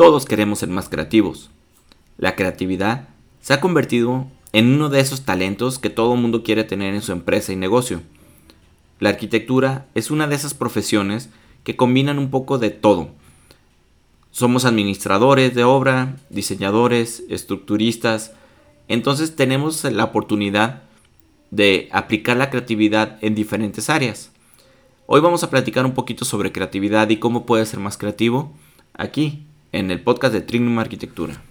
Todos queremos ser más creativos. La creatividad se ha convertido en uno de esos talentos que todo mundo quiere tener en su empresa y negocio. La arquitectura es una de esas profesiones que combinan un poco de todo. Somos administradores de obra, diseñadores, estructuristas, entonces tenemos la oportunidad de aplicar la creatividad en diferentes áreas. Hoy vamos a platicar un poquito sobre creatividad y cómo puede ser más creativo aquí, en el podcast de Trignum Arquitectura.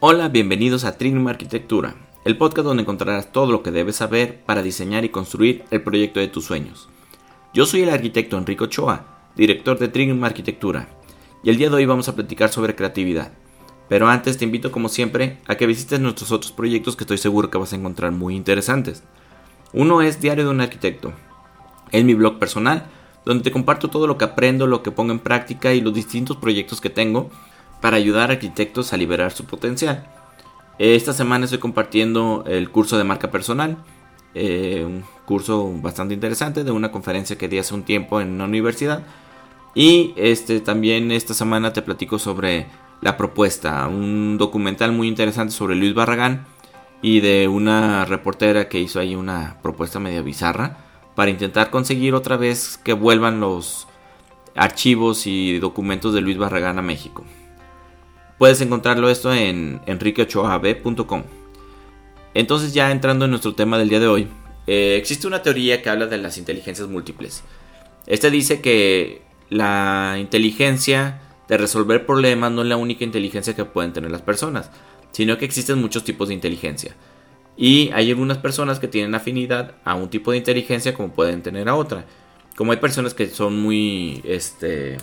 Hola, bienvenidos a Trignum Arquitectura, el podcast donde encontrarás todo lo que debes saber para diseñar y construir el proyecto de tus sueños. Yo soy el arquitecto Enrico Ochoa, director de Trignum Arquitectura, y el día de hoy vamos a platicar sobre creatividad. Pero antes te invito como siempre a que visites nuestros otros proyectos que estoy seguro que vas a encontrar muy interesantes. Uno es Diario de un Arquitecto. Es mi blog personal, donde te comparto todo lo que aprendo, lo que pongo en práctica y los distintos proyectos que tengo para ayudar a arquitectos a liberar su potencial. Esta semana estoy compartiendo el curso de marca personal, eh, un curso bastante interesante de una conferencia que di hace un tiempo en una universidad. Y este, también esta semana te platico sobre La Propuesta, un documental muy interesante sobre Luis Barragán y de una reportera que hizo ahí una propuesta media bizarra para intentar conseguir otra vez que vuelvan los archivos y documentos de Luis Barragán a México. Puedes encontrarlo esto en enriqueochoab.com. Entonces ya entrando en nuestro tema del día de hoy, eh, existe una teoría que habla de las inteligencias múltiples. Este dice que la inteligencia de resolver problemas no es la única inteligencia que pueden tener las personas, sino que existen muchos tipos de inteligencia. Y hay algunas personas que tienen afinidad a un tipo de inteligencia como pueden tener a otra. Como hay personas que son muy este,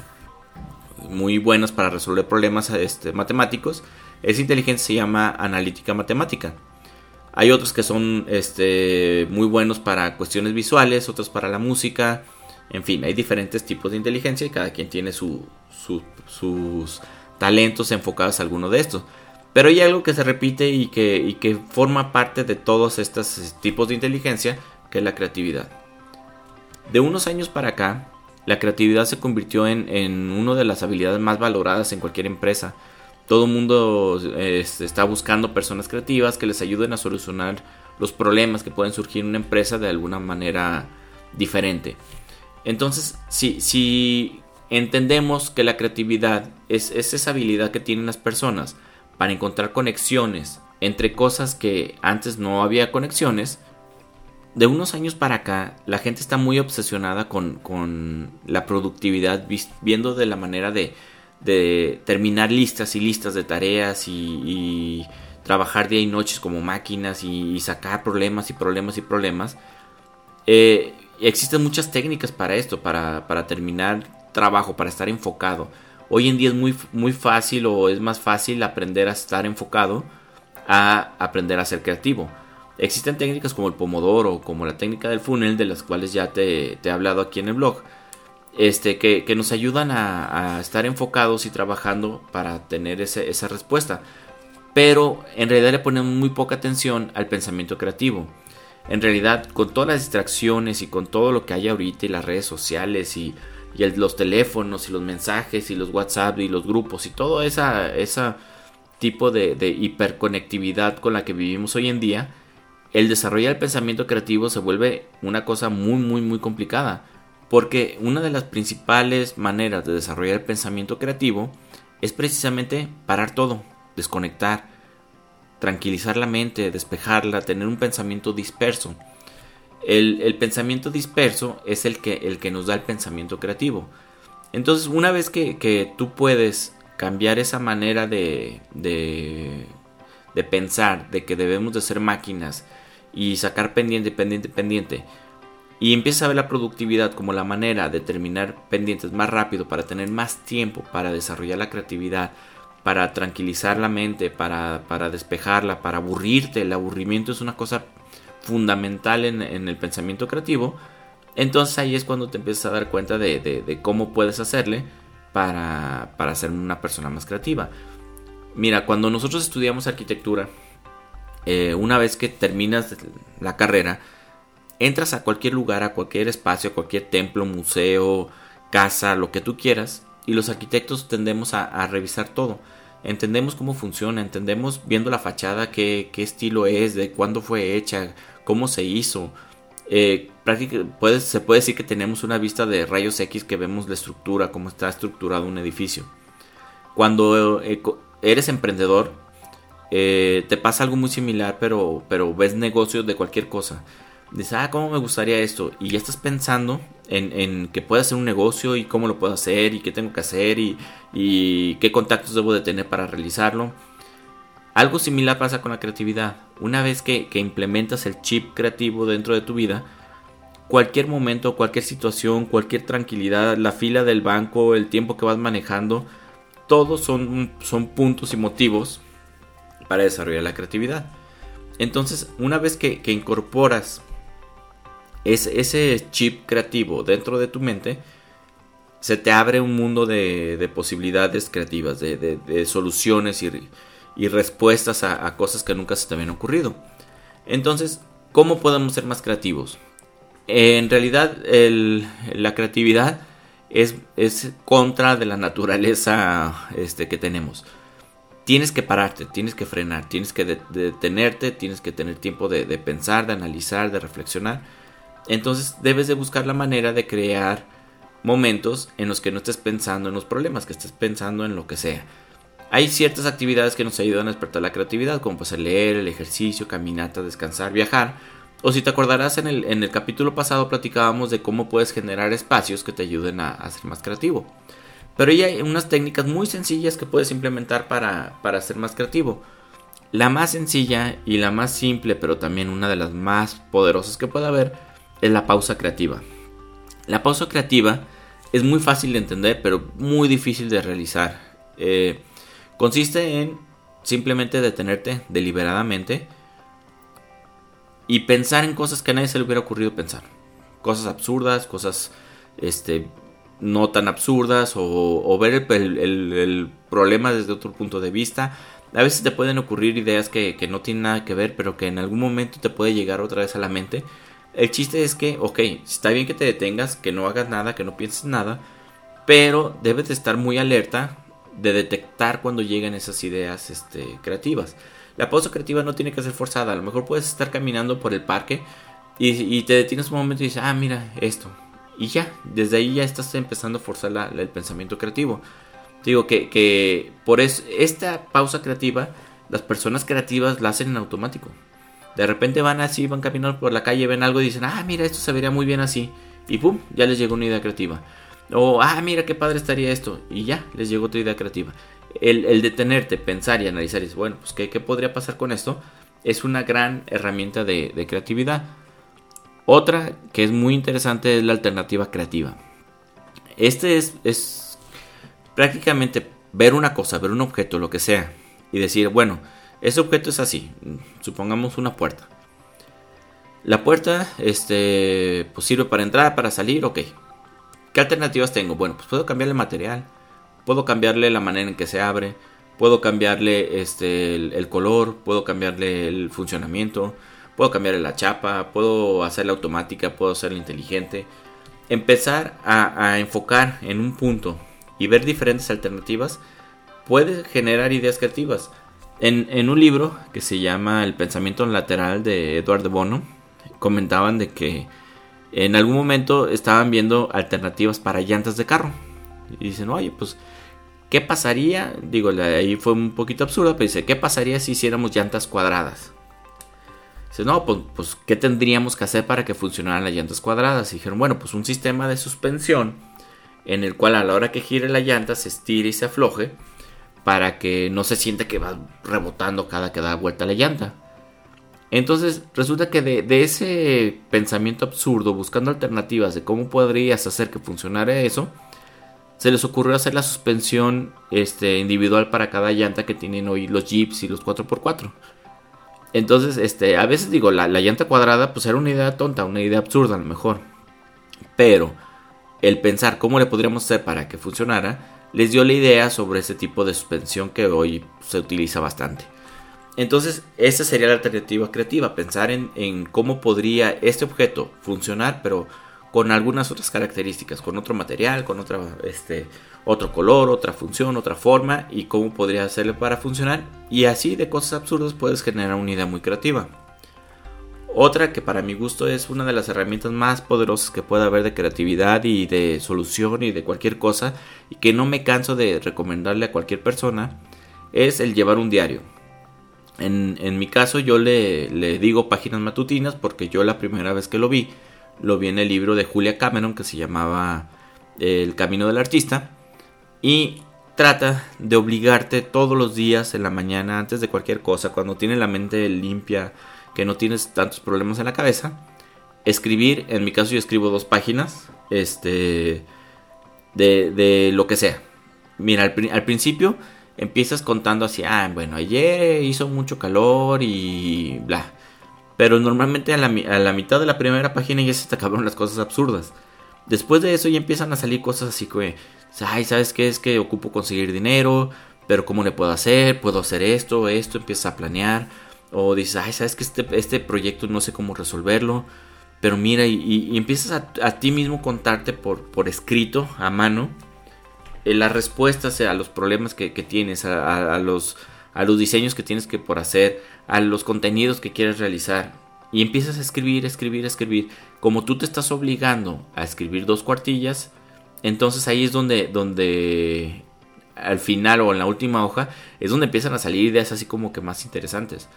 muy buenas para resolver problemas este, matemáticos, esa inteligencia se llama analítica matemática. Hay otros que son este, muy buenos para cuestiones visuales, otros para la música. En fin, hay diferentes tipos de inteligencia y cada quien tiene sus talentos enfocados a alguno de estos. Pero hay algo que se repite y que, forma parte de todos estos tipos de inteligencia, que es la creatividad. De unos años para acá, la creatividad se convirtió en, una de las habilidades más valoradas en cualquier empresa. Todo el mundo este, está buscando personas creativas que les ayuden a solucionar los problemas que pueden surgir en una empresa de alguna manera diferente. Entonces, si, si entendemos que la creatividad es esa habilidad que tienen las personas para encontrar conexiones entre cosas que antes no había conexiones, de unos años para acá, la gente está muy obsesionada con, la productividad, viendo de la manera de, terminar listas y listas de tareas y, trabajar día y noches como máquinas y, sacar problemas y problemas y problemas. Eh, existen muchas técnicas para esto, para, para, terminar trabajo, para estar enfocado. Hoy en día es muy, muy fácil o es más fácil aprender a estar enfocado a aprender a ser creativo. Existen técnicas como el pomodoro, como la técnica del funnel, de las cuales ya te, he hablado aquí en el blog, este, que, nos ayudan a, estar enfocados y trabajando para tener esa respuesta. Pero en realidad le ponemos muy poca atención al pensamiento creativo. En realidad, con todas las distracciones y con todo lo que hay ahorita y las redes sociales y, los teléfonos y los mensajes y los WhatsApp y los grupos y todo ese esa tipo de, de hiperconectividad con la que vivimos hoy en día, el desarrollar el pensamiento creativo se vuelve una cosa muy, muy, muy complicada. Porque una de las principales maneras de desarrollar el pensamiento creativo es precisamente parar todo, desconectar, tranquilizar la mente, despejarla, tener un pensamiento disperso. El, pensamiento disperso es el que, el que nos da el pensamiento creativo. Entonces, una vez que, tú puedes cambiar esa manera de, de, de pensar, de que debemos de ser máquinas, y sacar pendiente, pendiente, pendiente. Y empieza a ver la productividad como la manera de terminar pendientes más rápido para tener más tiempo para desarrollar la creatividad, para tranquilizar la mente, para, para despejarla, para aburrirte. El aburrimiento es una cosa fundamental en, el pensamiento creativo. Entonces ahí es cuando te empiezas a dar cuenta de, cómo puedes hacerle para, para ser una persona más creativa. Mira, cuando nosotros estudiamos arquitectura, eh, una vez que terminas la carrera, entras a cualquier lugar, a cualquier espacio, a cualquier templo, museo, casa, lo que tú quieras, y los arquitectos tendemos a, revisar todo. Entendemos cómo funciona, entendemos viendo la fachada qué, estilo es, de cuándo fue hecha, cómo se hizo. Eh, se puede decir que tenemos una vista de rayos X que vemos la estructura, cómo está estructurado un edificio. Cuando eh, eres emprendedor, eh, te pasa algo muy similar, pero, pero ves negocios de cualquier cosa dices, ah, ¿cómo me gustaría esto? Y ya estás pensando en, que pueda hacer un negocio y cómo lo puedo hacer y qué tengo que hacer y, qué contactos debo de tener para realizarlo. Algo similar pasa con la creatividad. Una vez que, implementas el chip creativo dentro de tu vida, cualquier momento, cualquier situación, cualquier tranquilidad, la fila del banco, el tiempo que vas manejando, todos son, son puntos y motivos para desarrollar la creatividad. Entonces, una vez que, que incorporas es, ese chip creativo dentro de tu mente, se te abre un mundo de, posibilidades creativas, de, soluciones y, respuestas a, cosas que nunca se te habían ocurrido. Entonces, ¿cómo podemos ser más creativos? En realidad, la creatividad es, contra de la naturaleza este, que tenemos. Tienes que pararte, tienes que frenar, tienes que detenerte, tienes que tener tiempo de pensar, de analizar, de reflexionar entonces debes de buscar la manera de crear momentos en los que no estés pensando en los problemas, que estés pensando en lo que sea. Hay ciertas actividades que nos ayudan a despertar la creatividad, como pues el leer, el ejercicio, caminata, descansar, viajar. O si te acordarás en el, en el capítulo pasado platicábamos de cómo puedes generar espacios que te ayuden a, ser más creativo. Pero hay unas técnicas muy sencillas que puedes implementar para, para ser más creativo. La más sencilla y la más simple, pero también una de las más poderosas que puede haber, es la pausa creativa. La pausa creativa es muy fácil de entender, pero muy difícil de realizar. Eh, consiste en simplemente detenerte deliberadamente y pensar en cosas que a nadie se le hubiera ocurrido pensar. Cosas absurdas, cosas este, no tan absurdas o, ver el, problema desde otro punto de vista. A veces te pueden ocurrir ideas que, que, no tienen nada que ver, pero que en algún momento te puede llegar otra vez a la mente el chiste es que, ok, está bien que te detengas, que no hagas nada, que no pienses nada, pero debes de estar muy alerta de detectar cuando llegan esas ideas este, creativas. La pausa creativa no tiene que ser forzada, a lo mejor puedes estar caminando por el parque y, te detienes un momento y dices, ah, mira esto. Y ya, desde ahí ya estás empezando a forzar el pensamiento creativo. Digo que, que por eso, esta pausa creativa, las personas creativas la hacen en automático. De repente van así, van caminando por la calle, ven algo y dicen, ah, mira, esto se vería muy bien así. Y pum, ya les llegó una idea creativa. O, ah, mira, qué padre estaría esto. Y ya, les llegó otra idea creativa. El, detenerte, pensar y analizar y decir, bueno, pues ¿qué, podría pasar con esto? Es una gran herramienta de, creatividad. Otra que es muy interesante es la alternativa creativa. Este es, es prácticamente ver una cosa, ver un objeto, lo que sea, y decir, bueno, ese objeto es así. Supongamos una puerta. La puerta este, pues sirve para entrar, para salir, ok. ¿Qué alternativas tengo? Bueno, pues puedo cambiarle el material. Puedo cambiarle la manera en que se abre. Puedo cambiarle este, el, color. Puedo cambiarle el funcionamiento. Puedo cambiarle la chapa. Puedo hacerla automática. Puedo hacerla inteligente. Empezar a, enfocar en un punto y ver diferentes alternativas puede generar ideas creativas. En, un libro que se llama El pensamiento lateral de Edward de Bono, comentaban de que en algún momento estaban viendo alternativas para llantas de carro. Y dicen, oye, pues, ¿qué pasaría? Digo, ahí fue un poquito absurdo, pero dice, ¿qué pasaría si hiciéramos llantas cuadradas? Dice, no, pues, pues, ¿qué tendríamos que hacer para que funcionaran las llantas cuadradas? Y dijeron, bueno, pues un sistema de suspensión en el cual a la hora que gire la llanta se estire y se afloje para que no se sienta que va rebotando cada que da vuelta la llanta. Entonces resulta que de, ese pensamiento absurdo, buscando alternativas de cómo podrías hacer que funcionara eso, se les ocurrió hacer la suspensión este, individual para cada llanta que tienen hoy los Jeeps y los 4x4. Entonces, este, a veces digo, la, la llanta cuadrada pues era una idea tonta, una idea absurda a lo mejor. Pero el pensar cómo le podríamos hacer para que funcionara, les dio la idea sobre ese tipo de suspensión que hoy se utiliza bastante. Entonces, esa sería la alternativa creativa, pensar en, cómo podría este objeto funcionar, pero con algunas otras características, con otro material, con este, otro color, otra función, otra forma, y cómo podría hacerle para funcionar. Y así de cosas absurdas puedes generar una idea muy creativa. Otra que para mi gusto es una de las herramientas más poderosas que puede haber de creatividad y de solución y de cualquier cosa, y que no me canso de recomendarle a cualquier persona, es el llevar un diario. En, mi caso yo le, digo páginas matutinas porque yo la primera vez que lo vi, lo vi en el libro de Julia Cameron que se llamaba El Camino del Artista y trata de obligarte todos los días en la mañana antes de cualquier cosa, cuando tienes la mente limpia, que no tienes tantos problemas en la cabeza, escribir, en mi caso yo escribo dos páginas, este, de, lo que sea. Mira, al principio empiezas contando así, ah, bueno, ayer hizo mucho calor y bla. Pero normalmente a la, a la mitad de la primera página ya se te acabaron las cosas absurdas. Después de eso ya empiezan a salir cosas así que, ay, ¿sabes qué? Es que ocupo conseguir dinero, pero ¿cómo le puedo hacer? Puedo hacer esto, esto, empieza a planear. O dices, ay, ¿sabes que este, este proyecto no sé cómo resolverlo? Pero mira, y, empiezas a, a, ti mismo contarte por, por escrito, a mano, eh, las respuestas a los problemas que, tienes, a, los, a los diseños que tienes que por hacer, a los contenidos que quieres realizar. Y empiezas a escribir, escribir, escribir. Como tú te estás obligando a escribir dos cuartillas, entonces ahí es donde, donde al final o en la última hoja es donde empiezan a salir ideas así como que más interesantes.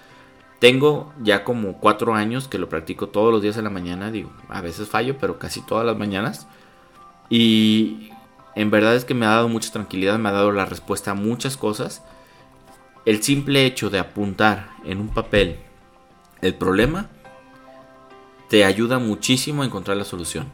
Tengo ya como cuatro años que lo practico todos los días de la mañana. Digo, a veces fallo, pero casi todas las mañanas. Y en verdad es que me ha dado mucha tranquilidad, me ha dado la respuesta a muchas cosas. El simple hecho de apuntar en un papel el problema te ayuda muchísimo a encontrar la solución.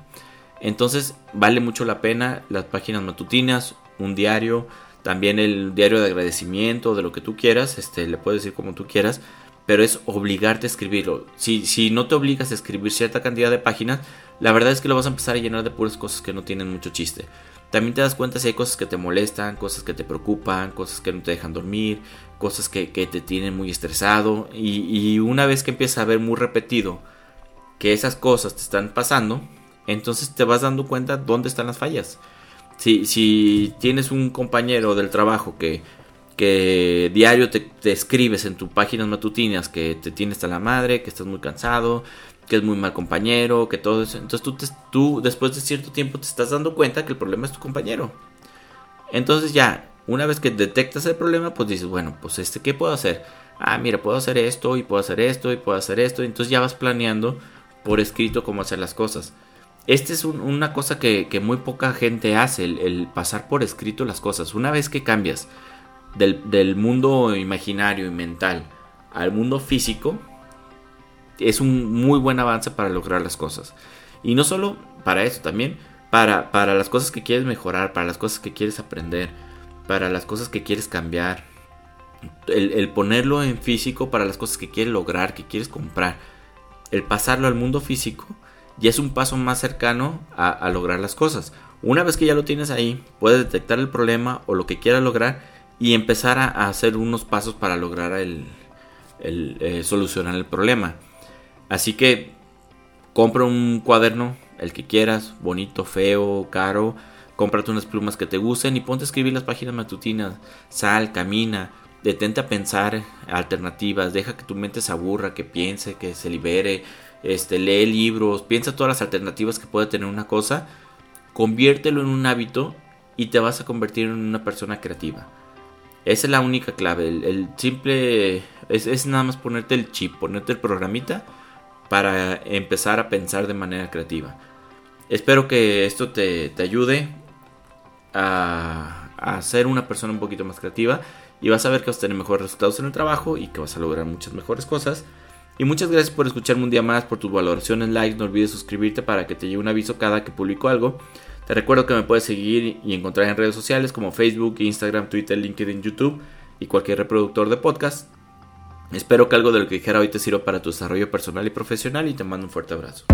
Entonces vale mucho la pena las páginas matutinas, un diario, también el diario de agradecimiento, de lo que tú quieras, este, le puedes decir como tú quieras, pero es obligarte a escribirlo. Si, si no te obligas a escribir cierta cantidad de páginas, la verdad es que lo vas a empezar a llenar de puras cosas que no tienen mucho chiste. También te das cuenta si hay cosas que te molestan, cosas que te preocupan, cosas que no te dejan dormir, cosas que, te tienen muy estresado. Y, una vez que empiezas a ver muy repetido que esas cosas te están pasando, entonces te vas dando cuenta dónde están las fallas. Si, si tienes un compañero del trabajo que, que diario te, te escribes en tus páginas matutinas que te tienes hasta la madre, que estás muy cansado, que es muy mal compañero, que todo eso. Entonces tú, tú después de cierto tiempo te estás dando cuenta que el problema es tu compañero. Entonces ya, una vez que detectas el problema, pues dices, bueno, pues este, ¿qué puedo hacer? Ah, mira, puedo hacer esto y puedo hacer esto y puedo hacer esto. Entonces ya vas planeando por escrito cómo hacer las cosas. Esta es una cosa que, muy poca gente hace, el, pasar por escrito las cosas. Una vez que cambias del mundo imaginario y mental al mundo físico, es un muy buen avance para lograr las cosas. Y no solo para eso, también para, para las cosas que quieres mejorar, para las cosas que quieres aprender, para las cosas que quieres cambiar. El, ponerlo en físico para las cosas que quieres lograr, que quieres comprar. El pasarlo al mundo físico ya es un paso más cercano a, lograr las cosas. Una vez que ya lo tienes ahí, puedes detectar el problema o lo que quieras lograr y empezar a, hacer unos pasos para lograr el, eh, solucionar el problema. Así que compra un cuaderno, el que quieras, bonito, feo, caro. Cómprate unas plumas que te gusten y ponte a escribir las páginas matutinas. Sal, camina, detente a pensar alternativas, deja que tu mente se aburra, que piense, que se libere, este, lee libros, piensa todas las alternativas que puede tener una cosa, conviértelo en un hábito y te vas a convertir en una persona creativa. Esa es la única clave, el, simple es, es, nada más ponerte el chip, ponerte el programita para empezar a pensar de manera creativa. Espero que esto te, ayude a, ser una persona un poquito más creativa y vas a ver que vas a tener mejores resultados en el trabajo y que vas a lograr muchas mejores cosas. Y muchas gracias por escucharme un día más, por tus valoraciones, likes, no olvides suscribirte para que te llegue un aviso cada que publico algo. Te recuerdo que me puedes seguir y encontrar en redes sociales como Facebook, Instagram, Twitter, LinkedIn, YouTube y cualquier reproductor de podcast. Espero que algo de lo que dijera hoy te sirva para tu desarrollo personal y profesional y te mando un fuerte abrazo.